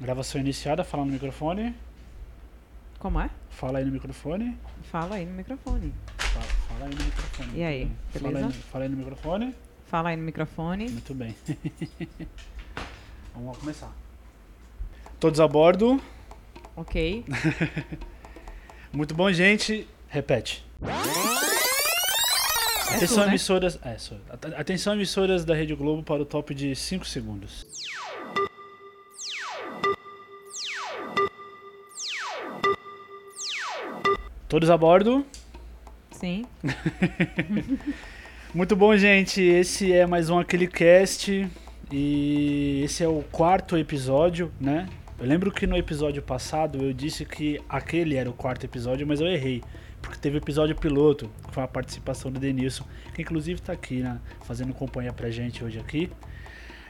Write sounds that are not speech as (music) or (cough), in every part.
Gravação iniciada, fala no microfone. Como é? Fala aí no microfone. Fala aí no microfone. Fala, fala aí no microfone. E aí, Fala aí, beleza? no- fala aí no microfone. Fala aí no microfone. Muito bem. (laughs) Vamos começar. Todos a bordo. Ok. (laughs) Muito bom, gente. Repete. É Atenção, tu, né? emissoras. É, sou. At- Atenção, emissoras da Rede Globo para o top de 5 segundos. Todos a bordo. Sim. (laughs) Muito bom, gente. Esse é mais um Aquele Cast. E esse é o quarto episódio, né? Eu lembro que no episódio passado eu disse que aquele era o quarto episódio, mas eu errei. Porque teve o episódio piloto, que foi a participação do Denilson, que inclusive tá aqui, né? Fazendo companhia pra gente hoje aqui.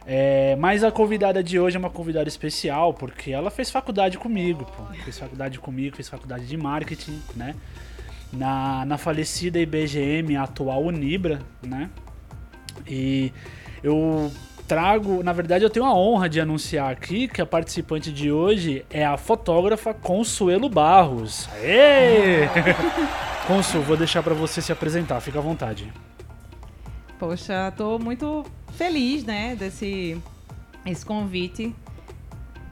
É, mas a convidada de hoje é uma convidada especial, porque ela fez faculdade comigo, pô. Fez faculdade comigo, fez faculdade de marketing, né? Na, na falecida IBGM, a atual Unibra, né? E eu trago, na verdade, eu tenho a honra de anunciar aqui que a participante de hoje é a fotógrafa Consuelo Barros. Aê! (laughs) Consul, vou deixar pra você se apresentar, fica à vontade. Poxa, tô muito feliz, né, desse esse convite.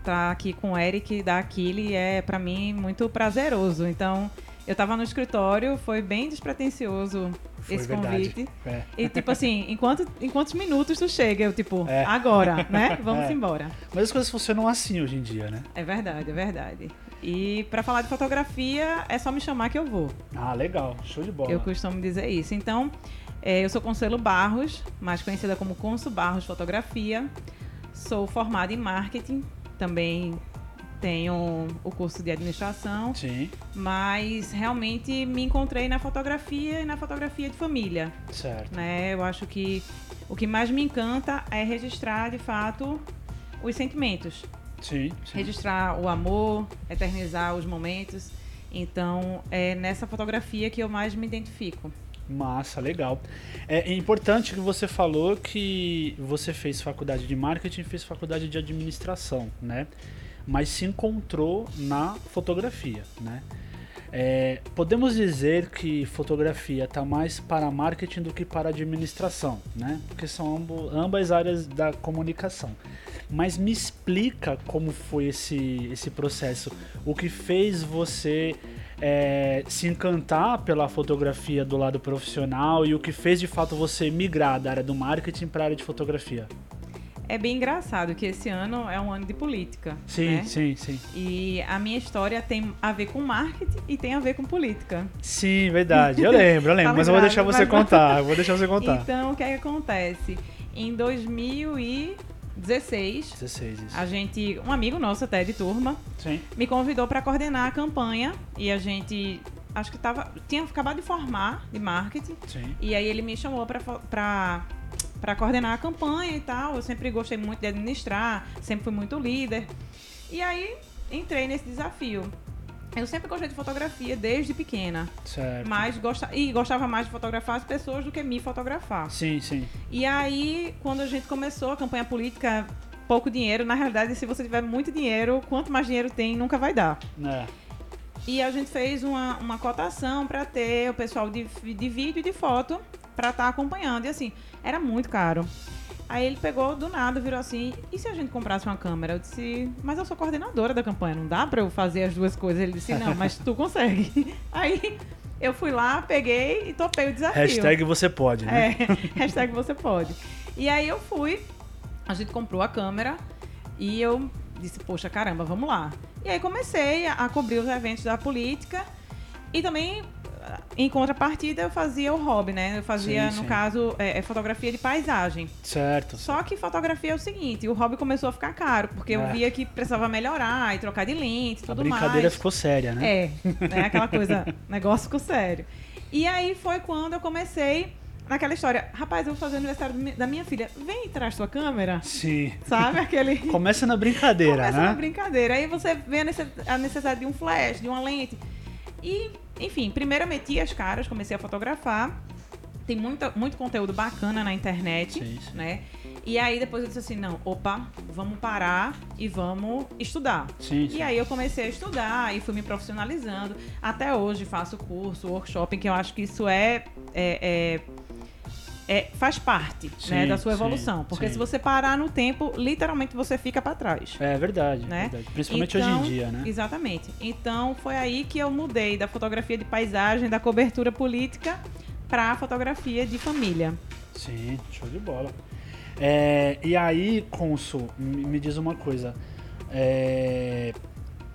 Tá aqui com o Eric da Aquile é pra mim muito prazeroso. Então, eu tava no escritório, foi bem despretensioso Foi esse verdade. convite. É. E tipo assim, em, quanto, em quantos minutos tu chega? Eu tipo, É. agora, né? (laughs) Vamos É. embora. Mas as coisas funcionam assim hoje em dia, né? É verdade, é verdade. E pra falar de fotografia, é só me chamar que eu vou. Ah, legal, show de bola. Eu costumo dizer isso. Então, é, eu sou Consuelo Barros, mais conhecida como Consu Barros Fotografia. Sou formada em marketing, também tenho o curso de administração, Sim, mas realmente me encontrei na fotografia e na fotografia de família. certo. Né? Eu acho que o que mais me encanta é registrar de fato os sentimentos Sim, sim. registrar o amor, eternizar os momentos. Então, é nessa fotografia que eu mais me identifico. Massa, legal. É importante que você falou que você fez faculdade de marketing e fez faculdade de administração, né? Mas se encontrou na fotografia, né? É, podemos dizer que fotografia está mais para marketing do que para administração, né? Porque são ambas áreas da comunicação. Mas me explica como foi esse, esse processo. O que fez você é, se encantar pela fotografia do lado profissional e o que fez de fato você migrar da área do marketing para a área de fotografia? É bem engraçado que esse ano é um ano de política. Sim, né? sim, sim. E a minha história tem a ver com marketing e tem a ver com política. Sim, verdade. Eu lembro, eu lembro. Tá mas eu vou deixar você mas- contar. Eu vou deixar você contar. Então, o que é que acontece? Em 2016, 16, isso. a gente, um amigo nosso até de turma, Sim. me convidou para coordenar a campanha e a gente acho que tava tinha acabado de formar de marketing Sim. e aí ele me chamou para para coordenar a campanha e tal. Eu sempre gostei muito de administrar, sempre fui muito líder. E aí entrei nesse desafio. Eu sempre gostei de fotografia desde pequena, Certo. mas gosta, e gostava mais de fotografar as pessoas do que me fotografar. Sim, sim. E aí, quando a gente começou a campanha política, pouco dinheiro, na realidade, se você tiver muito dinheiro, quanto mais dinheiro tem, nunca vai dar. É. E a gente fez uma, uma cotação para ter o pessoal de, de vídeo e de foto para estar acompanhando. E assim, era muito caro. Aí ele pegou do nada, virou assim: e se a gente comprasse uma câmera? Eu disse: mas eu sou coordenadora da campanha, não dá para eu fazer as duas coisas. Ele disse: não, mas tu consegue. (laughs) Aí eu fui lá, peguei e topei o desafio. Hashtag você pode, né? É, (laughs) hashtag você pode. E aí eu fui, a gente comprou a câmera e eu disse, poxa, caramba, vamos lá. E aí comecei a, a cobrir os eventos da política e também, em contrapartida, eu fazia o hobby, né? Eu fazia, Sim, no sim. caso, é, é fotografia de paisagem. Certo. Só que fotografia é o seguinte, o hobby começou a ficar caro, porque É. eu via que precisava melhorar e trocar de lente e A tudo brincadeira mais. ficou séria, né? É, (laughs) né? Aquela coisa, negócio ficou sério. E aí foi quando eu comecei naquela história, rapaz, eu vou fazer o aniversário da minha filha, vem e traz sua câmera, Sim. (laughs) sabe? Aquele... Começa na brincadeira, Começa né? uma brincadeira. Aí você vê a a necessidade de um flash, de uma lente. E, enfim, primeiro eu meti as caras, comecei a fotografar. Tem muita, muito conteúdo bacana na internet, Sim, sim. né? E aí depois eu disse assim, não, opa, vamos parar e vamos estudar. Sim, sim. E aí eu comecei a estudar e fui me profissionalizando. Até hoje faço curso, workshop, que eu acho que isso é, é- é- é- faz parte né, Sim, da sua sim, evolução. Porque sim. se você parar no tempo, literalmente você fica para trás. É verdade, Né? verdade. Principalmente hoje Então, em dia, né? Exatamente. Então foi aí que eu mudei da fotografia de paisagem, da cobertura política, para a fotografia de família. Sim, show de bola. É, e aí, Consul, me diz uma coisa. É,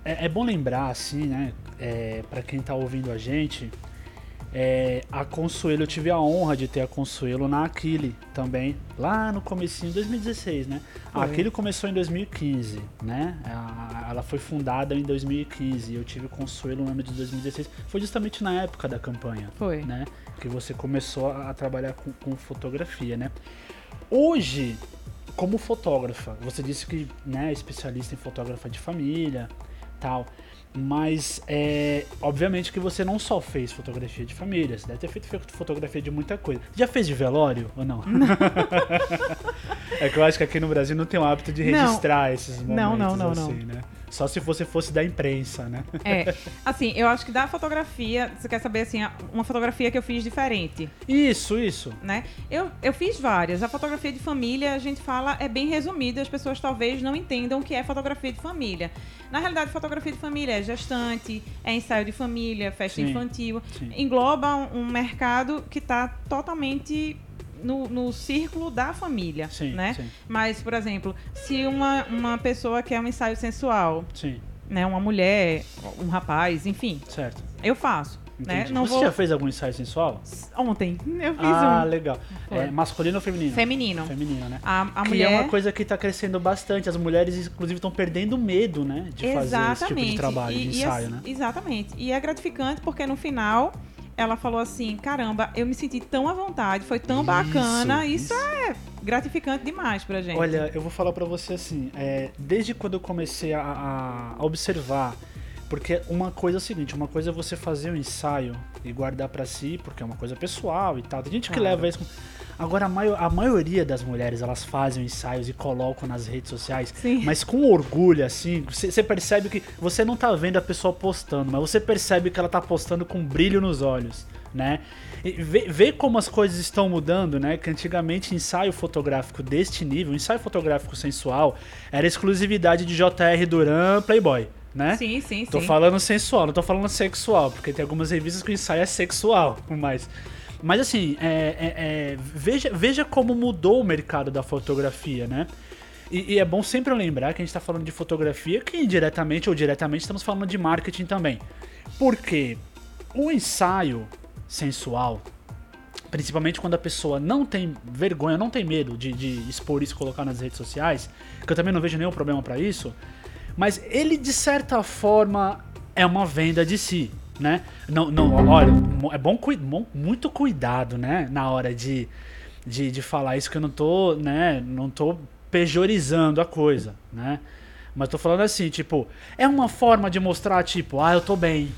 é, é bom lembrar, assim, né? É, para quem tá ouvindo a gente, é, a Consuelo, eu tive a honra de ter a Consuelo na Aquile também, lá no comecinho de 2016, né? A Foi. Aquile começou em 2015, né? A- ela foi fundada em 2015 e eu tive Consuelo no ano de 2016. Foi justamente na época da campanha Foi. né? Que você começou a a trabalhar com, com fotografia, né? Hoje, como fotógrafa, você disse que né, é especialista em fotógrafa de família, tal. Mas é obviamente que você não só fez fotografia de família, você deve ter feito fe- fotografia de muita coisa. Já fez de velório ou não? (laughs) é que eu acho que aqui no Brasil não tem o hábito de Não. registrar esses momentos Não, não, não, assim, não. né? Só se você fosse da imprensa, né? É. (laughs) Assim, eu acho que da fotografia, você quer saber assim, uma fotografia que eu fiz diferente. Isso, isso. né? Eu, eu fiz várias. A fotografia de família, a gente fala, é bem resumida. As pessoas talvez não entendam o que é fotografia de família. Na realidade, fotografia de família é gestante, é ensaio de família, festa Sim, infantil. sim. Engloba um mercado que está totalmente no, no círculo da família, Sim, né? sim. Mas, por exemplo, se uma, uma pessoa quer um ensaio sensual, Sim, né? Uma mulher, um rapaz, enfim, certo. eu faço. Né? Você vou... já fez algum ensaio sensual? Ontem, eu fiz Ah, um. legal. É, masculino ou feminino? Feminino. Feminino, né? A, a que mulher... é uma coisa que tá crescendo bastante. As mulheres, inclusive, estão perdendo medo, né? De fazer esse tipo de trabalho, E- de e ensaio, assim- né? Exatamente. E é gratificante porque no final ela falou assim: caramba, eu me senti tão à vontade, foi tão Isso, bacana. Isso, isso. é gratificante demais pra gente. Olha, eu vou falar pra você assim, é, desde quando eu comecei a, a- a observar, porque uma coisa é o seguinte, uma coisa é você fazer um ensaio e guardar pra si, porque é uma coisa pessoal e tal. Tem gente que Claro. leva isso. Agora a, maio- a maioria das mulheres elas fazem ensaios e colocam nas redes sociais, Sim. mas com orgulho assim. Você percebe que você não tá vendo a pessoa postando, mas você percebe que ela tá postando com brilho nos olhos, né? E vê, vê como as coisas estão mudando, né? Que antigamente ensaio fotográfico deste nível, ensaio fotográfico sensual, era exclusividade de JR Duran, Playboy, né? Sim, sim, Tô sim. falando sensual, não tô falando sexual, porque tem algumas revistas que o ensaio é sexual, mas. Mas assim, é- é- é, veja, veja como mudou o mercado da fotografia, né? E, e é bom sempre lembrar que a gente tá falando de fotografia, que indiretamente ou diretamente estamos falando de marketing também. Porque o ensaio sensual, principalmente quando a pessoa não tem vergonha, não tem medo de, de expor isso e colocar nas redes sociais, que eu também não vejo nenhum problema pra isso, mas ele de certa forma é uma venda de si, né? Não, não, olha, é bom, bom- muito cuidado, né, na hora de, de, de falar isso que eu não tô, né, não tô pejorizando a coisa, né? Mas tô falando assim, tipo, é uma forma de mostrar, tipo, ah, eu tô bem,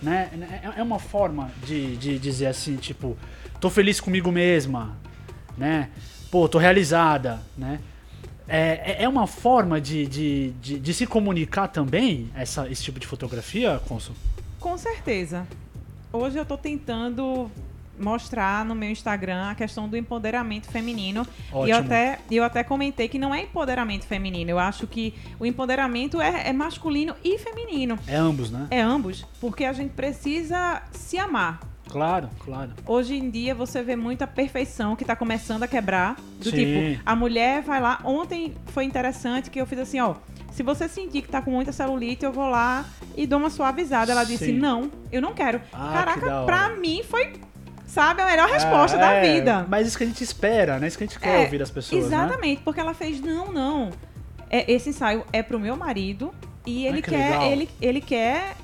né? É- É uma forma de, de dizer assim, tipo, tô feliz comigo mesma, né? Pô, tô realizada, né? É, é- é uma forma de, de, de, de se comunicar também, essa, esse tipo de fotografia, Consul? Com certeza. Hoje eu tô tentando mostrar no meu Instagram a questão do empoderamento feminino. E eu Ótimo. até, eu até comentei que não é empoderamento feminino. Eu acho que o empoderamento é, é masculino e feminino. É ambos, né? É ambos. Porque a gente precisa se amar. Claro, claro. Hoje em dia você vê muita perfeição que tá começando a quebrar. Do Sim. tipo, a mulher vai lá. Ontem foi interessante que eu fiz assim, ó. Se você sentir que tá com muita celulite, eu vou lá e dou uma suavizada. Ela disse, Sim. não, eu não quero. Ah, que Caraca, hora. pra mim foi, sabe, a melhor resposta É, da é, vida. Mas isso que a gente espera, né? Isso que a gente quer É, ouvir das pessoas, né? Exatamente, porque ela fez, não, não. É, esse ensaio é pro meu marido e ele que quer, legal. ele, ele quer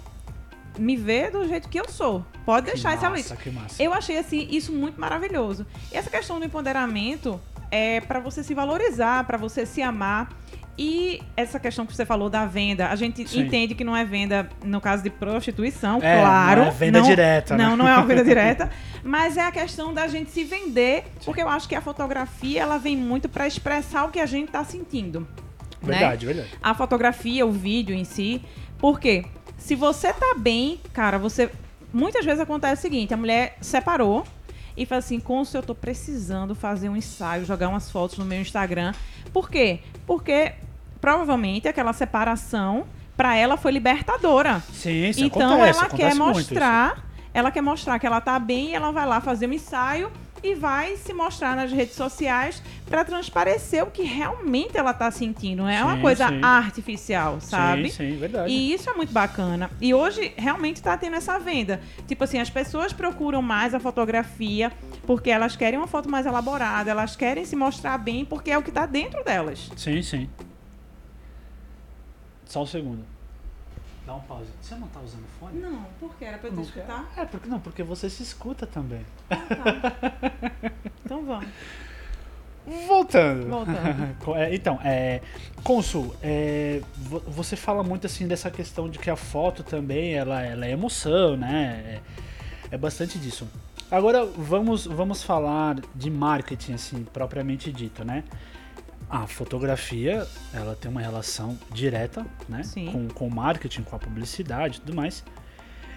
me ver do jeito que eu sou. Pode Que deixar essa massa, que massa. eu achei assim isso muito maravilhoso. E essa questão do empoderamento é pra você se valorizar, pra você se amar. E essa questão que você falou da venda, a gente Sim. entende que não é venda no caso de prostituição, É, claro. não é venda direta, né? Não, não é uma venda (laughs) direta. Mas é a questão da gente se vender, porque eu acho que a fotografia ela vem muito para expressar o que a gente tá sentindo. né? Verdade, verdade. a fotografia, o vídeo em si. Por quê? Se você tá bem, cara, você. Muitas vezes acontece o seguinte: a mulher separou e fala assim: Consul, eu tô precisando fazer um ensaio, jogar umas fotos no meu Instagram. Por quê? Porque provavelmente aquela separação pra ela foi libertadora. Sim, isso então acontece, ela acontece quer mostrar, ela quer mostrar que ela tá bem e ela vai lá fazer um ensaio e vai se mostrar nas redes sociais para transparecer o que realmente ela tá sentindo. Não é uma Sim, coisa sim. artificial, sabe? Sim, sim, verdade. E isso é muito bacana. E hoje realmente tá tendo essa venda. Tipo assim, as pessoas procuram mais a fotografia porque elas querem uma foto mais elaborada, elas querem se mostrar bem porque é o que tá dentro delas. Sim, sim. Só um segundo. Dá um pause. Você não tá usando fone? Não, porque era pra eu Não te escutar? É, porque não, porque você se escuta também. (laughs) Então vamos. Voltando. Voltando. (laughs) É, então, é, Consul, é, vo- você fala muito assim dessa questão de que a foto também ela, ela é emoção, né? É, é bastante disso. Agora vamos, vamos falar de marketing, assim, propriamente dito, né? A fotografia, ela tem uma relação direta, né? Sim. Com, com o marketing, com a publicidade e tudo mais.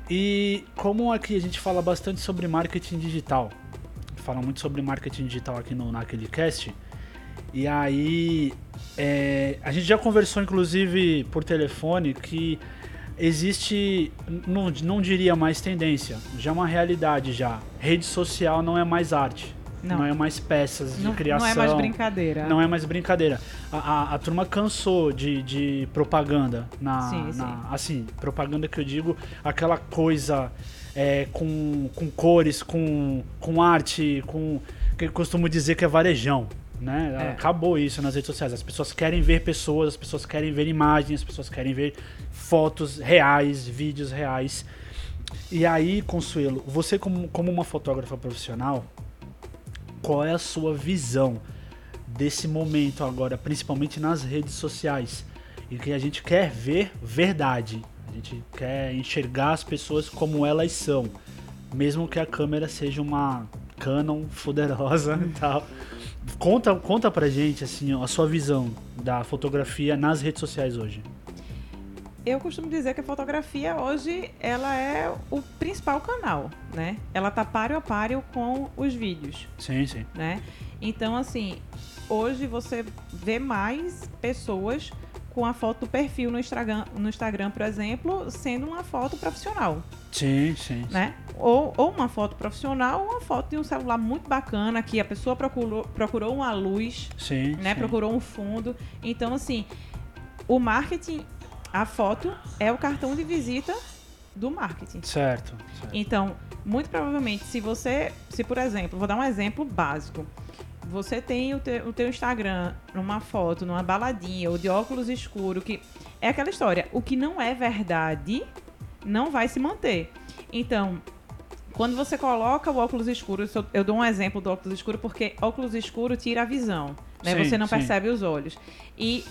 E como aqui a gente fala bastante sobre marketing digital, fala muito sobre marketing digital aqui no naquele cast. E aí é, a gente já conversou inclusive por telefone que existe, não, não diria mais tendência, já é uma realidade já. Rede social não é mais arte, não, Não. é mais peças de Não, criação. não é mais brincadeira. Não é mais brincadeira. A, a, a turma cansou de, de propaganda. Na, Sim, na- Assim, propaganda que eu digo, aquela coisa é, com, com cores, com, com arte, com. que eu costumo dizer que é varejão. Né? É. Acabou isso nas redes sociais. As pessoas querem ver pessoas, as pessoas querem ver imagens, as pessoas querem ver fotos reais, vídeos reais. E aí, Consuelo, você como, como uma fotógrafa profissional, qual é a sua visão desse momento agora, principalmente nas redes sociais, em que a gente quer ver verdade, a gente quer enxergar as pessoas como elas são, mesmo que a câmera seja uma Canon poderosa e tal. Conta, conta pra gente assim, a sua visão da fotografia nas redes sociais hoje. Eu costumo dizer que a fotografia hoje ela é o principal canal, né? Ela tá páreo a páreo com os vídeos, Sim, sim. né? Então, assim, hoje você vê mais pessoas com a foto do perfil no Instagram, no Instagram, por exemplo, sendo uma foto profissional, Sim, sim. né? Ou, ou uma foto profissional, ou uma foto de um celular muito bacana que a pessoa procurou, procurou uma luz, Sim, né? sim. Procurou um fundo. Então, assim, o marketing, a foto é o cartão de visita do marketing. Certo, certo. Então, muito provavelmente, se você, se por exemplo, vou dar um exemplo básico. Você tem o, te, o teu Instagram numa foto, numa baladinha, ou de óculos escuro, que é aquela história. O que não é verdade não vai se manter. Então, quando você coloca o óculos escuro, eu, dou um exemplo do óculos escuro porque óculos escuro tira a visão, né? Sim, você não sim. percebe os olhos. E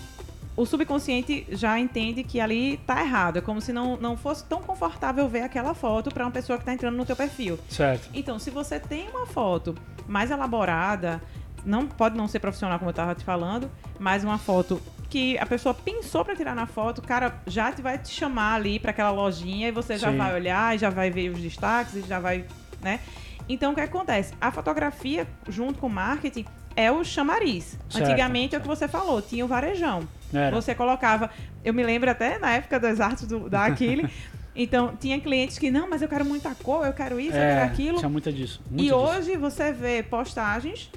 o subconsciente já entende que ali tá errado. É como se não, não fosse tão confortável ver aquela foto para uma pessoa que tá entrando no teu perfil. Certo. Então, se você tem uma foto mais elaborada, não pode não ser profissional como eu tava te falando, mas uma foto que a pessoa pensou para tirar na foto, o cara já te vai te chamar ali para aquela lojinha e você já Sim. vai olhar e já vai ver os destaques e já vai, né? Então, o que acontece? A fotografia, junto com o marketing, é o chamariz. Certo, Antigamente, é o que você falou, tinha o varejão. Era. Você colocava. Eu me lembro até na época das artes do, da Aquile. (laughs) então, tinha clientes que, não, mas eu quero muita cor, eu quero isso, eu quero É, aquilo. tinha muita disso. E muito disso. hoje você vê postagens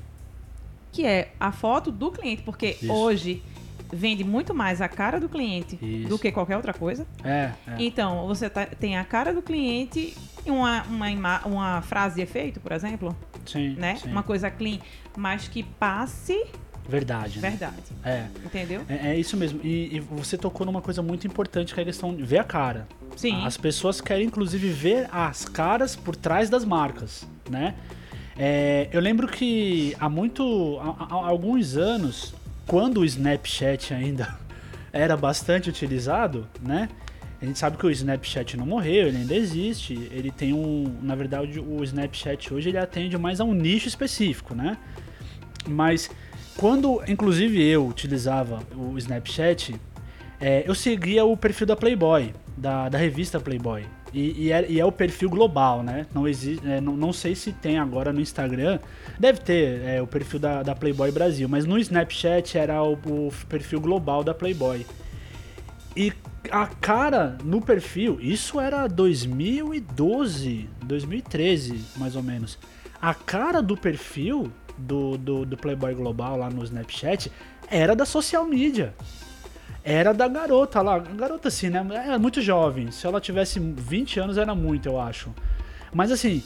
que é a foto do cliente, porque Isso. hoje vende muito mais a cara do cliente Isso. do que qualquer outra coisa. É, é. Então, você tá- tem a cara do cliente e uma, uma, uma frase de efeito, por exemplo, sim, né? sim. Uma coisa clean, mas que passe Verdade. né? verdade. É. Entendeu? É, é isso mesmo. E, e você tocou numa coisa muito importante que é a questão de ver a cara. Sim. As pessoas querem, inclusive, ver as caras por trás das marcas, né? É, eu lembro que há muito, há, há alguns anos, quando o Snapchat ainda (laughs) era bastante utilizado, né? A gente sabe que o Snapchat não morreu, ele ainda existe. Ele tem um. Na verdade, o Snapchat hoje ele atende mais a um nicho específico, né? Mas quando, inclusive, eu utilizava o Snapchat, é, eu seguia o perfil da Playboy, da, da revista Playboy. E, e, é, e, é, o perfil global, né? Não, existe, é, não, não, sei se tem agora no Instagram. Deve ter é, o perfil da, da, Playboy Brasil, mas no Snapchat era o, o, perfil global da Playboy. E a cara no perfil, isso era 2012, 2013, mais ou menos. A cara do perfil do, do, do Playboy Global lá no Snapchat era da social media era da garota lá. Garota assim, né? É muito jovem. Se ela tivesse 20 anos era muito, eu acho. Mas assim,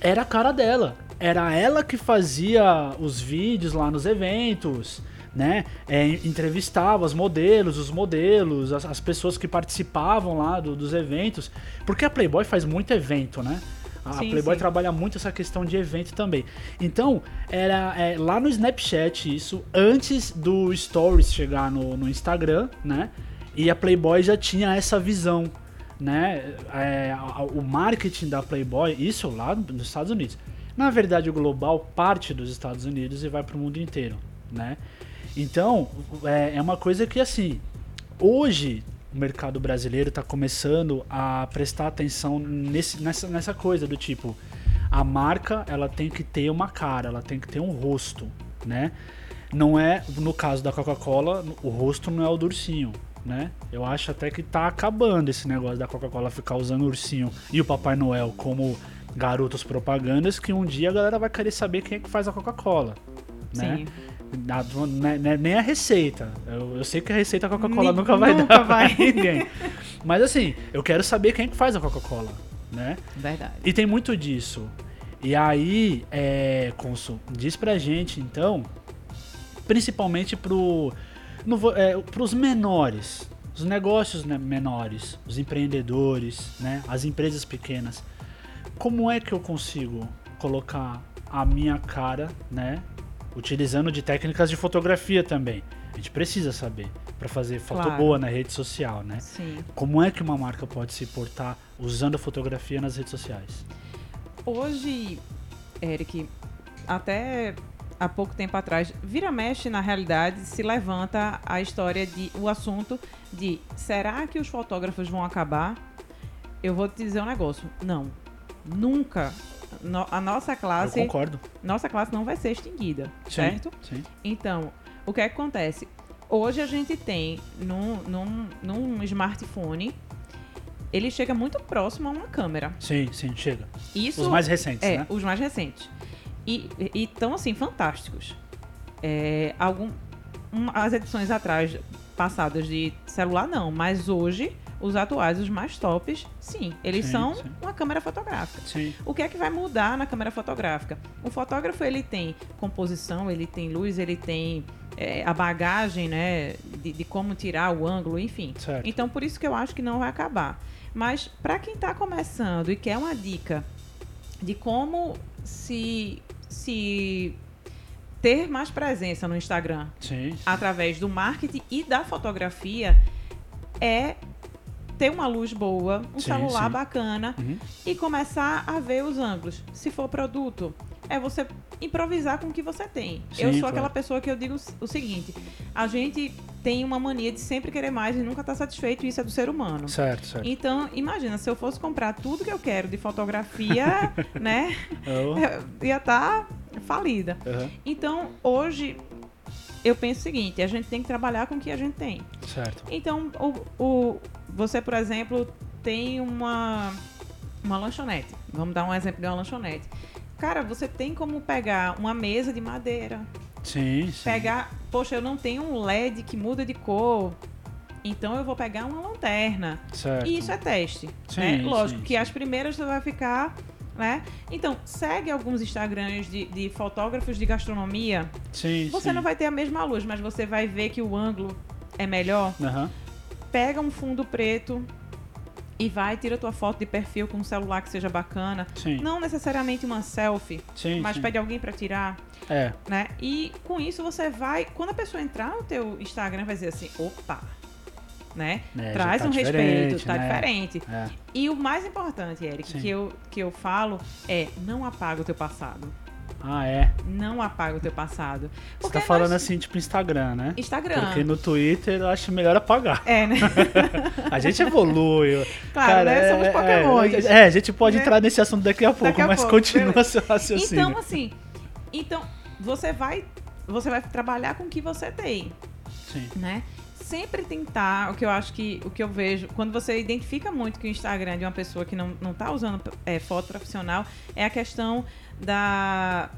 era a cara dela. Era ela que fazia os vídeos lá nos eventos, né? É, entrevistava os modelos, os modelos, as, as pessoas que participavam lá do, dos eventos. Porque a Playboy faz muito evento, né? A sim, Playboy sim. trabalha muito essa questão de evento também. Então, era é, lá no Snapchat isso, antes do Stories chegar no, no Instagram, né? E a Playboy já tinha essa visão, né? É, o marketing da Playboy, isso lá nos Estados Unidos. Na verdade, o global parte dos Estados Unidos e vai para o mundo inteiro, né? Então, é, é uma coisa que, assim, hoje o mercado brasileiro está começando a prestar atenção nesse, nessa, nessa coisa do tipo a marca ela tem que ter uma cara, ela tem que ter um rosto, né? Não é no caso da Coca-Cola, o rosto não é o do ursinho, né? Eu acho até que tá acabando esse negócio da Coca-Cola ficar usando o ursinho e o Papai Noel como garotos propagandas que um dia a galera vai querer saber quem é que faz a Coca-Cola, né? Sim. Né, né, nem a receita. Eu, eu sei que a receita da Coca-Cola nunca vai nunca dar vai. pra (laughs) ninguém. Mas assim, eu quero saber quem é que faz a Coca-Cola, né? Verdade. E tem muito disso. E aí, é, Consul, diz pra gente, então, principalmente pro, no, é, pros menores, os negócios né, menores, os empreendedores, né, as empresas pequenas, como é que eu consigo colocar a minha cara, né, utilizando de técnicas de fotografia também. A gente precisa saber para fazer foto claro. boa na rede social, né? Sim. Como é que uma marca pode se portar usando a fotografia nas redes sociais? Hoje, Eric, até há pouco tempo atrás, vira mexe na realidade se levanta a história de o assunto de será que os fotógrafos vão acabar? Eu vou te dizer um negócio, não. Nunca no, a nossa classe. Eu concordo. Nossa classe não vai ser extinguida, sim, certo? Sim. Então, o que, é que acontece? Hoje a gente tem num, num, num smartphone ele chega muito próximo a uma câmera. Sim, sim, chega. Isso, os mais recentes, é, né? Os mais recentes. E estão, assim, fantásticos. É, algum, um, as edições atrás, passadas de celular, não. Mas hoje, os atuais, os mais tops, sim, eles sim, são sim. uma câmera fotográfica. Sim. O que é que vai mudar na câmera fotográfica? O fotógrafo ele tem composição, ele tem luz, ele tem é, a bagagem, né, de, de, como tirar o ângulo, enfim. Certo. Então por isso que eu acho que não vai acabar. Mas para quem está começando e quer uma dica de como se se ter mais presença no Instagram sim. através do marketing e da fotografia é ter uma luz boa, um sim, celular sim. bacana uhum. e começar a ver os ângulos. Se for produto, é você improvisar com o que você tem. Sim, eu sou claro. aquela pessoa que eu digo o seguinte: a gente tem uma mania de sempre querer mais e nunca estar tá satisfeito, e isso é do ser humano. Certo, certo. Então, imagina, se eu fosse comprar tudo que eu quero de fotografia, (laughs) né? Oh. ia estar tá falida. Uhum. Então, hoje, eu penso o seguinte: a gente tem que trabalhar com o que a gente tem. Certo. Então, o, o você, por exemplo, tem uma, uma lanchonete. Vamos dar um exemplo de uma lanchonete. Cara, você tem como pegar uma mesa de madeira. Sim, sim. Pegar, poxa, eu não tenho um LED que muda de cor. Então eu vou pegar uma lanterna. Certo. E isso é teste. Sim, né? Lógico sim, que sim. as primeiras você vai ficar né? Então, segue alguns Instagrams de, de fotógrafos de gastronomia. Sim, você sim. não vai ter a mesma luz, mas você vai ver que o ângulo é melhor. Uhum pega um fundo preto e vai, tira tua foto de perfil com um celular que seja bacana. Sim. Não necessariamente uma selfie, sim, mas sim. pede alguém pra tirar, É, né? E com isso você vai, quando a pessoa entrar no teu Instagram, vai dizer assim, opa, né? É, Traz tá um respeito, tá né? diferente. é. E o mais importante, Eric, que eu, que eu falo é não apaga o teu passado. Ah, é. Não apaga o teu passado. Você Porque tá falando nós- assim, tipo Instagram, né? Instagram. Porque no Twitter eu acho melhor apagar. É, né? (laughs) A gente evolui. Claro, Cara, né? Somos é, pokémons. É, é, a gente pode Né? entrar nesse assunto daqui a pouco, a mas pouco, continua beleza. seu raciocínio. Então, assim, então você vai, você vai trabalhar com o que você tem, Sim. né? Sempre tentar, o que eu acho que, o que eu vejo, quando você identifica muito que o Instagram é de uma pessoa que não, não tá usando é, foto profissional, é a questão da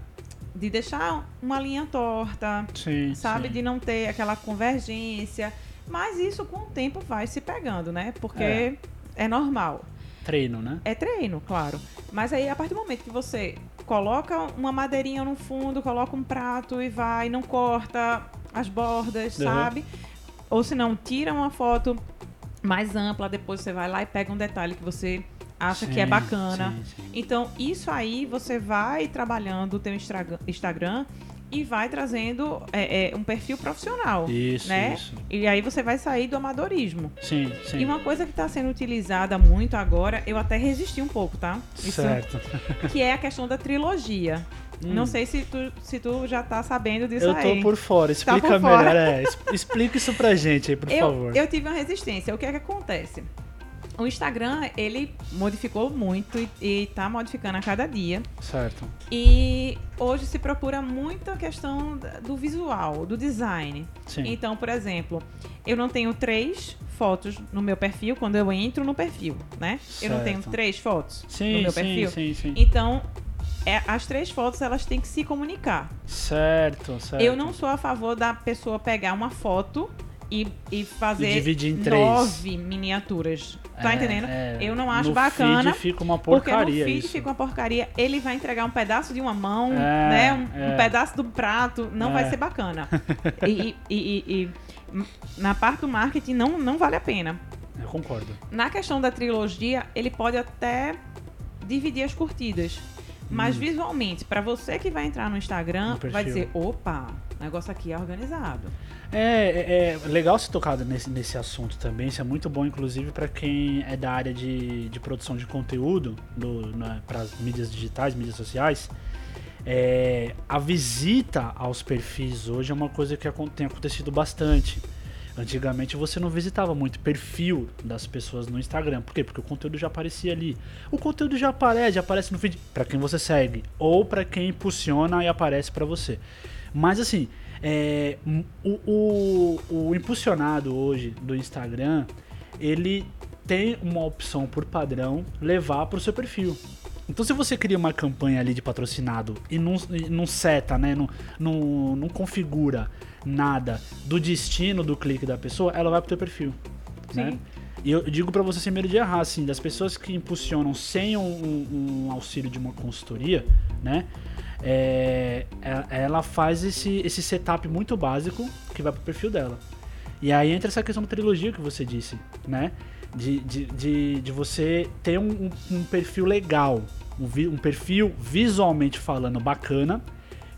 de deixar uma linha torta, Sim, sabe? sim. De não ter aquela convergência. Mas isso com o tempo vai se pegando, né? Porque É. é normal. Treino, né? É treino, claro. Mas aí, a partir do momento que você coloca uma madeirinha no fundo, coloca um prato e vai, não corta as bordas, Uhum. sabe? Ou se não, tira uma foto mais ampla, depois você vai lá e pega um detalhe que você acha que é Sim, bacana. sim, sim. Então, isso aí você vai trabalhando o teu Instagram e vai trazendo é, é, um perfil profissional, Isso, né? isso. E aí você vai sair do amadorismo. Sim, sim. E uma coisa que está sendo utilizada muito agora, eu até resisti um pouco, tá? Isso, Certo. (laughs) que é a questão da trilogia. Hum. Não sei se tu, se tu já tá sabendo disso Eu tô aí. por fora. Explica por fora. melhor. É, es- explica isso pra gente aí, por eu, favor. eu tive uma resistência. O que é que acontece? O Instagram, ele modificou muito e, e tá modificando a cada dia. Certo. E hoje se procura muito a questão do visual, do design. Sim. Então, por exemplo, eu não tenho três fotos no meu perfil quando eu entro no perfil, né? Eu não tenho Certo. três fotos Sim, no meu sim, perfil. sim, sim. Então, é, as três fotos elas têm que se comunicar. Certo, certo. Eu não sou a favor da pessoa pegar uma foto e, e fazer E nove miniaturas. Tá É, entendendo? é. Eu não acho no bacana. Feed fica uma Porque porcaria no feed isso. fica uma porcaria. Ele vai entregar um pedaço de uma mão, É, né? Um, um é. pedaço do prato. Não É. vai ser bacana. (laughs) e- e na parte do marketing não, não vale a pena. Eu concordo. Na questão da trilogia, ele pode até dividir as curtidas. Mas visualmente, pra você que vai entrar no Instagram, Hum. Vai dizer, opa, o negócio aqui é organizado. É, é, é legal ser tocado nesse, nesse assunto também. Isso é muito bom, inclusive, para quem é da área de, de produção de conteúdo para as mídias digitais, mídias sociais. É, a visita aos perfis hoje é uma coisa que tem acontecido bastante. Antigamente você não visitava muito perfil das pessoas no Instagram. Por quê? Porque o conteúdo já aparecia ali. O conteúdo já aparece, já aparece no feed para quem você segue ou para quem impulsiona e aparece para você. Mas assim, é, o, o, o impulsionado hoje do Instagram, ele tem uma opção por padrão levar para o seu perfil. Então se você cria uma campanha ali de patrocinado e não, e não seta, né, não, não, não configura nada do destino do clique da pessoa, ela vai pro teu perfil. Né? Sim. E eu digo para você sem medo de errar, assim, das pessoas que impulsionam sem um, um- um auxílio de uma consultoria, né? é, é- ela faz esse, esse setup muito básico que vai pro perfil dela. E aí entra essa questão da trilogia que você disse, né? De, de, de, de você ter um, um- um perfil legal, um, vi- um perfil visualmente falando bacana,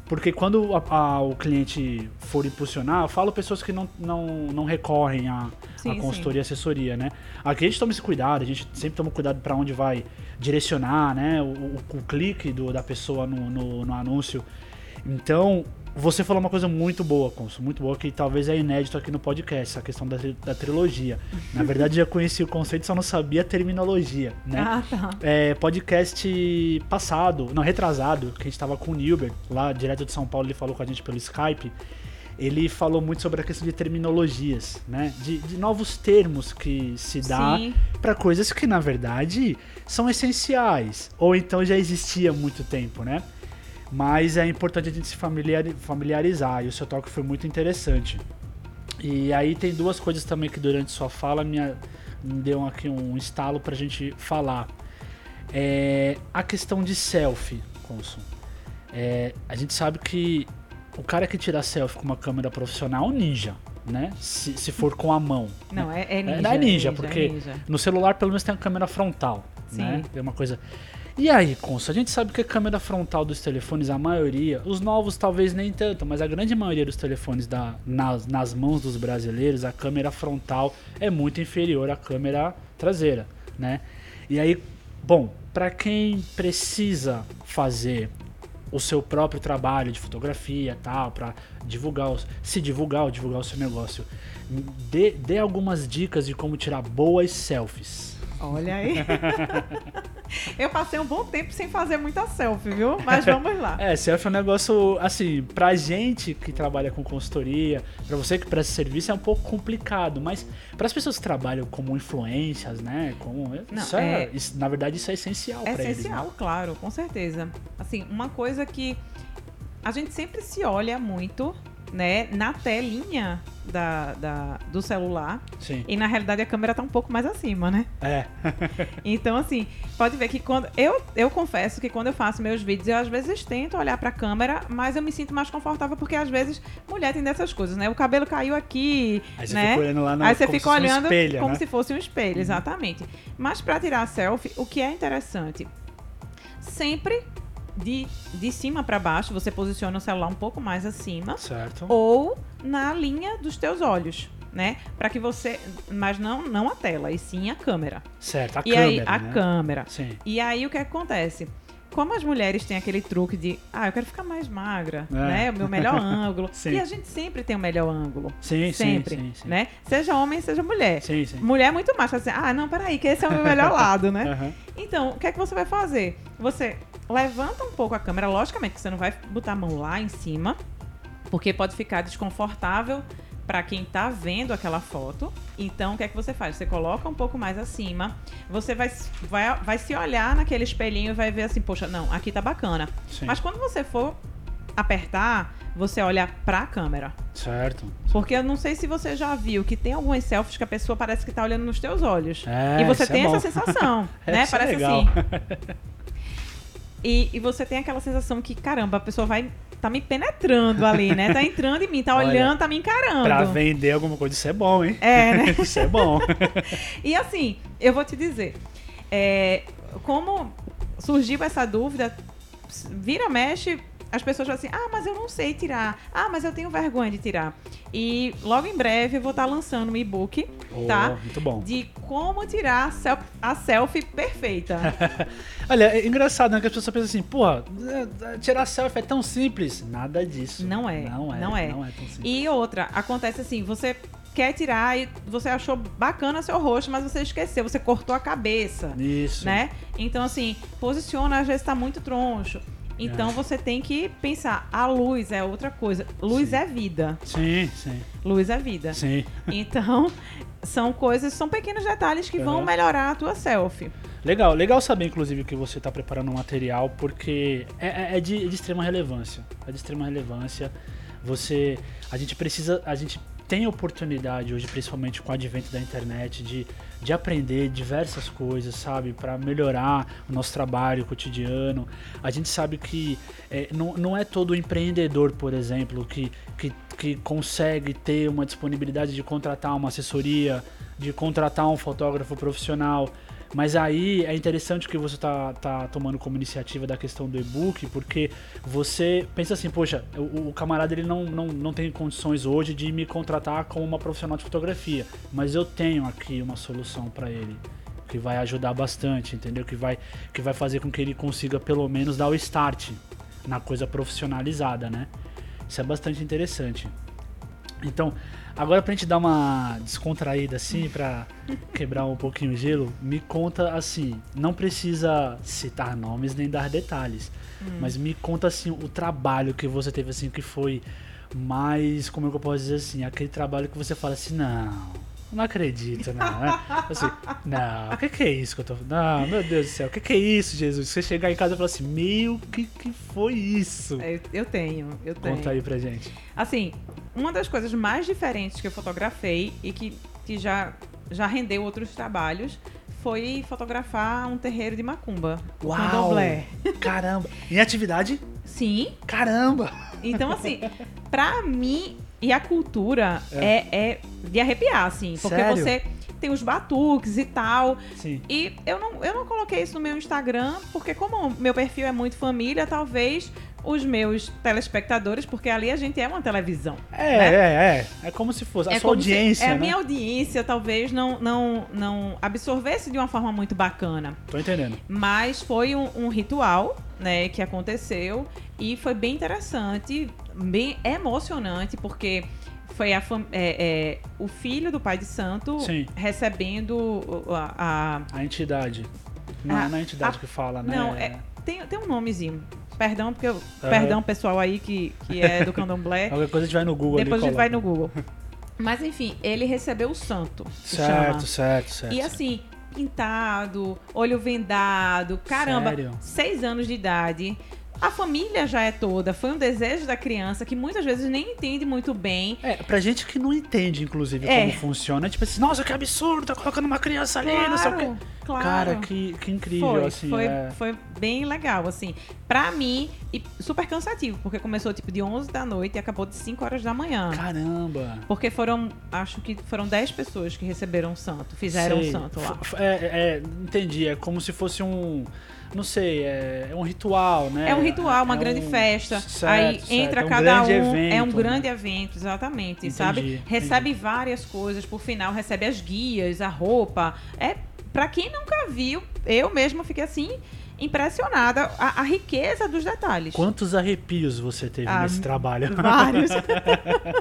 porque quando a- a- o cliente for impulsionar, eu falo pessoas que não, não, não recorrem sim. consultoria e assessoria, né? Aqui a gente toma esse cuidado, a gente sempre toma cuidado para onde vai direcionar, né? O, o- o clique do- da pessoa no, no, no anúncio. Então, você falou uma coisa muito boa, Consul, muito boa, que talvez é inédito aqui no podcast, essa questão da, da trilogia. Na verdade, já conhecia o conceito, só não sabia a terminologia, né? Ah, tá. É, podcast passado, não, retrasado, que a gente tava com o Nilber, lá direto de São Paulo, ele falou com a gente pelo Skype. Ele falou muito sobre a questão de terminologias, né? De, de novos termos que se dá para coisas que na verdade são essenciais, ou então já existia há muito tempo, né? Mas é importante a gente se familiari- familiarizar, e o seu toque foi muito interessante. E aí tem duas coisas também que durante sua fala me, deu aqui um estalo pra gente falar. É a questão de selfie, Consul. É, a gente sabe que o cara que tira selfie com uma câmera profissional é um ninja, né? Se, se for com a mão. Não, é, é ninja. não é ninja, é porque é ninja. no celular pelo menos tem a câmera frontal, Sim. né? É uma coisa. E aí, Conso, a gente sabe que a câmera frontal dos telefones, a maioria, os novos talvez nem tanto, mas a grande maioria dos telefones da, nas, nas mãos dos brasileiros, a câmera frontal é muito inferior à câmera traseira, né? E aí, bom, para quem precisa fazer o seu próprio trabalho de fotografia tal, para divulgar, se divulgar ou divulgar o seu negócio, dê, dê algumas dicas de como tirar boas selfies. Olha aí. (laughs) Eu passei um bom tempo sem fazer muita selfie, viu? Mas vamos lá. É, selfie é um negócio, assim, pra gente que trabalha com consultoria, pra você que presta serviço é um pouco complicado, mas para as pessoas que trabalham como influências, né, como Não, isso é, é- isso- na verdade isso é essencial É pra eles. essencial, né? claro, com certeza. Assim, uma coisa que a gente sempre se olha muito, né, na telinha da, da- do celular. Sim. E na realidade a câmera tá um pouco mais acima, né? É. (laughs) Então, assim, pode ver que quando. Eu, eu confesso que quando eu faço meus vídeos, eu às vezes tento olhar pra câmera, mas eu me sinto mais confortável porque às vezes mulher tem dessas coisas, né? O cabelo caiu aqui. Aí você né? fica olhando lá na Aí você fica se fosse um olhando espelho, como né? se fosse um espelho, exatamente. Mas pra tirar selfie, o que é interessante? Sempre de, de cima pra baixo, você posiciona o celular um pouco mais acima Certo. ou na linha dos teus olhos, né? Pra que você, mas não não a tela, e sim a câmera. Certo, a e câmera, aí a né? câmera. Sim. E aí o que acontece? Como as mulheres têm aquele truque de, ah, eu quero ficar mais magra, É. né? O meu melhor (laughs) ângulo. Sim. E a gente sempre tem o melhor ângulo. Sim, sempre, sim, sim, né? Seja homem, seja mulher. Sim, sim. Mulher é muito mais assim, ah, não, peraí, que esse é o meu melhor lado, né? (laughs) Aham. Então, o que é que você vai fazer? Você levanta um pouco a câmera, logicamente que você não vai botar a mão lá em cima, porque pode ficar desconfortável para quem tá vendo aquela foto. Então, o que é que você faz? Você coloca um pouco mais acima, você vai, vai, vai se olhar naquele espelhinho e vai ver assim, poxa, não, aqui tá bacana. Sim. Mas quando você for apertar, você olha pra câmera. Certo. Porque eu não sei se você já viu que tem algumas selfies que a pessoa parece que tá olhando nos teus olhos. É, e você é tem bom. essa sensação, (laughs) É, né? é Parece legal. assim. (laughs) E, e você tem aquela sensação que, caramba, a pessoa vai tá me penetrando ali, né? Tá entrando em mim, tá (laughs) Olha, olhando, tá me encarando. Pra vender alguma coisa, isso é bom, hein? É, né? (laughs) Isso é bom. (laughs) E assim, eu vou te dizer, é, como surgiu essa dúvida, vira, mexe, as pessoas falam assim, ah, mas eu não sei tirar, ah, mas eu tenho vergonha de tirar. E logo em breve eu vou estar lançando um e-book, Oh, tá? Muito bom. De como tirar a sel- a selfie perfeita. (laughs) Olha, é engraçado, né? Que as pessoas pensam assim, porra, tirar selfie é tão simples. Nada disso. Não é, Não é. não é. Não é tão simples. E outra, acontece assim, você quer tirar e você achou bacana seu rosto, mas você esqueceu, você cortou a cabeça. Isso. né? Então, assim, posiciona, às vezes tá muito troncho. Então É. você tem que pensar, a luz é outra coisa. Luz Sim. é vida. Sim, sim, Luz é vida. sim. (laughs) Então, são coisas, são pequenos detalhes que vão melhorar a tua selfie. Legal, legal saber, inclusive, que você está preparando um material, porque é, é- é de, é de extrema relevância. É de extrema relevância. Você. A gente precisa. A gente tem oportunidade hoje, principalmente com o advento da internet, de, de aprender diversas coisas, sabe? Para melhorar o nosso trabalho cotidiano. A gente sabe que é, não, não é todo empreendedor, por exemplo, que, que, que consegue ter uma disponibilidade de contratar uma assessoria, de contratar um fotógrafo profissional. Mas aí é interessante que você tá, tá tomando como iniciativa da questão do e-book, porque você pensa assim, poxa, o, o camarada ele não, não, não tem condições hoje de me contratar como uma profissional de fotografia, mas eu tenho aqui uma solução para ele que vai ajudar bastante, entendeu? Que vai, que vai fazer com que ele consiga pelo menos dar o start na coisa profissionalizada, né? Isso é bastante interessante. Então, agora pra gente dar uma descontraída assim, pra quebrar um pouquinho o gelo, me conta assim, não precisa citar nomes nem dar detalhes, mas me conta assim o trabalho que você teve assim que foi mais, como é que eu posso dizer assim, aquele trabalho que você fala assim, não, não acredito, não, né? Assim, não, o que, que é isso que eu tô Não, meu Deus do céu, o que, que é isso, Jesus? Você chegar em casa e falar assim, meu, que que foi isso? É, Eu tenho, eu tenho. Conta aí pra gente. Assim, uma das coisas mais diferentes que eu fotografei e que, que já, já rendeu outros trabalhos foi fotografar um terreiro de macumba. o Uau! candomblé. Caramba! Em atividade? Sim, Caramba! Então, assim, pra mim E a cultura é, é de arrepiar, assim. Porque Sério? você tem os batuques e tal. Sim. E eu não, eu não coloquei isso no meu Instagram, porque como meu perfil é muito família, talvez os meus telespectadores, porque ali a gente é uma televisão. É, né? é, é. É como se fosse a É sua como se- audiência, é a né? minha audiência, talvez não, não, não absorvesse de uma forma muito bacana. Tô entendendo. Mas foi um, um ritual, né, que aconteceu e foi bem interessante, bem emocionante, porque foi a é, é, o filho do pai de santo Sim. recebendo a, a- A entidade. Não Ah, é na entidade a- que fala, né? Não, é, tem, tem um nomezinho. Perdão, porque eu, Aham. perdão pessoal aí que, que é do candomblé. (laughs) Qualquer coisa a gente vai no Google Depois a gente vai no. Google. Mas enfim, ele recebeu o santo. Certo, certo, certo. E assim, pintado, olho vendado, caramba, Sério? seis anos de idade. A família já é toda, foi um desejo da criança que muitas vezes nem entende muito bem. É, pra gente que não entende, inclusive, É. como funciona, tipo assim, nossa, que absurdo, tá colocando uma criança ali, não sei o quê. Claro. Cara, que, que incrível, foi, assim. foi, é. foi bem legal, assim. Pra mim, e super cansativo, porque começou tipo de 11 da noite e acabou de 5 horas da manhã. Caramba. Porque foram, acho que foram 10 pessoas que receberam o santo, fizeram o Sei. santo lá. É, é, entendi. É como se fosse um. Não sei, é, é um ritual, né? É um ritual, uma É grande um- festa. Certo, aí certo. entra É um cada grande um. evento, é um né? grande evento, exatamente, Entendi, sabe? entendi. Recebe várias coisas, por final recebe as guias, a roupa. É para quem nunca viu, eu mesma fiquei assim impressionada a, a riqueza dos detalhes. Quantos arrepios você teve Ah, nesse trabalho? (laughs) Vários.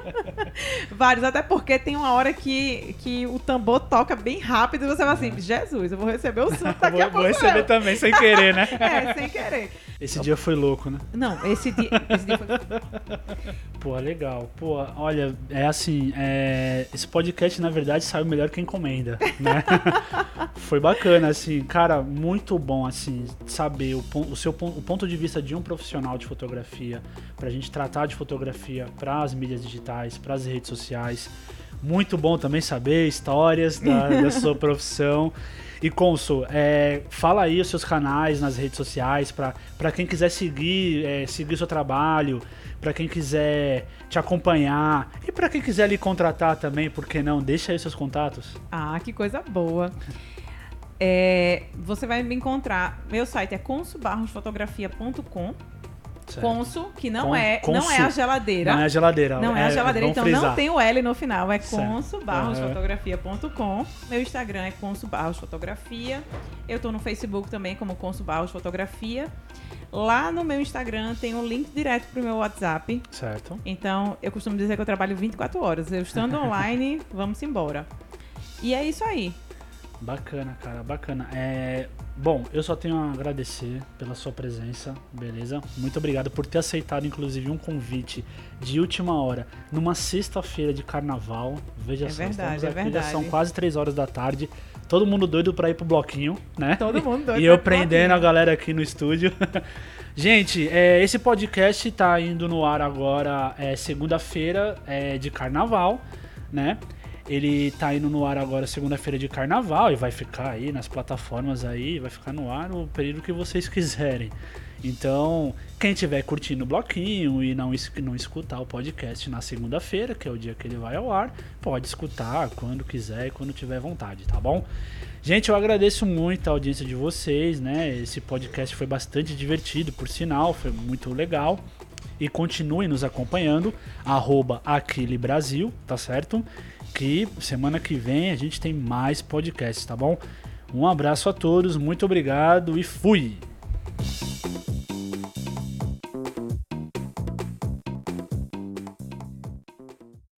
(laughs) Vários, até porque tem uma hora que, que o tambor toca bem rápido e você vai assim, Jesus, eu vou receber o santo (laughs) daqui a vou, vou pouco. receber mesmo." também, sem querer, né? É, sem querer. Esse dia foi louco, né? Não, esse dia, esse dia foi Pô, legal. Pô, olha, é assim, é, esse podcast, na verdade, saiu melhor que encomenda, né? (laughs) Foi bacana, assim, cara, muito bom, assim, saber o, pon- o seu pon- o ponto de vista de um profissional de fotografia, pra gente tratar de fotografia pras mídias digitais, pras redes sociais. Muito bom também saber histórias da, da sua (laughs) profissão. E Consul, é, fala aí os seus canais nas redes sociais pra quem quiser seguir, é, seguir seu trabalho, pra quem quiser te acompanhar e pra quem quiser lhe contratar também, por que não? Deixa aí seus contatos. Ah, que coisa boa. É, você vai me encontrar. Meu site é consubarrosfotografia.com. Certo. Consu, que não Con- é, não é a geladeira. Não é a geladeira. Não é a geladeira, então frisar. não tem o L no final. É Certo. consubarrosfotografia.com. Meu Instagram é consubarrosfotografia. Eu tô no Facebook também como Consu Barros Fotografia. Lá no meu Instagram tem um link direto pro meu WhatsApp. Certo. Então, eu costumo dizer que eu trabalho 24 horas. Eu estando (laughs) online, vamos embora. E é isso aí. Bacana, cara, bacana. É, bom, eu só tenho a agradecer pela sua presença, beleza? Muito obrigado por ter aceitado, inclusive, um convite de última hora numa sexta-feira de carnaval. Veja É só, verdade, estamos é aqui, já verdade. são quase três horas da tarde. Todo mundo doido pra ir pro bloquinho, né? Todo mundo doido (laughs) E eu prendendo a galera aqui no estúdio. (laughs) Gente, é, esse podcast tá indo no ar agora, é, segunda-feira é, de carnaval, né? Ele tá indo no ar agora segunda-feira de carnaval e vai ficar aí nas plataformas aí, vai ficar no ar o período que vocês quiserem. Então, quem tiver curtindo o bloquinho e não, não escutar o podcast na segunda-feira, que é o dia que ele vai ao ar, pode escutar quando quiser e quando tiver vontade, tá bom? Gente, eu agradeço muito a audiência de vocês, né? Esse podcast foi bastante divertido, por sinal, foi muito legal. E continuem nos acompanhando, arroba Aquile Brasil, tá certo? semana que vem a gente tem mais podcasts, tá bom? Um abraço a todos, muito obrigado e fui!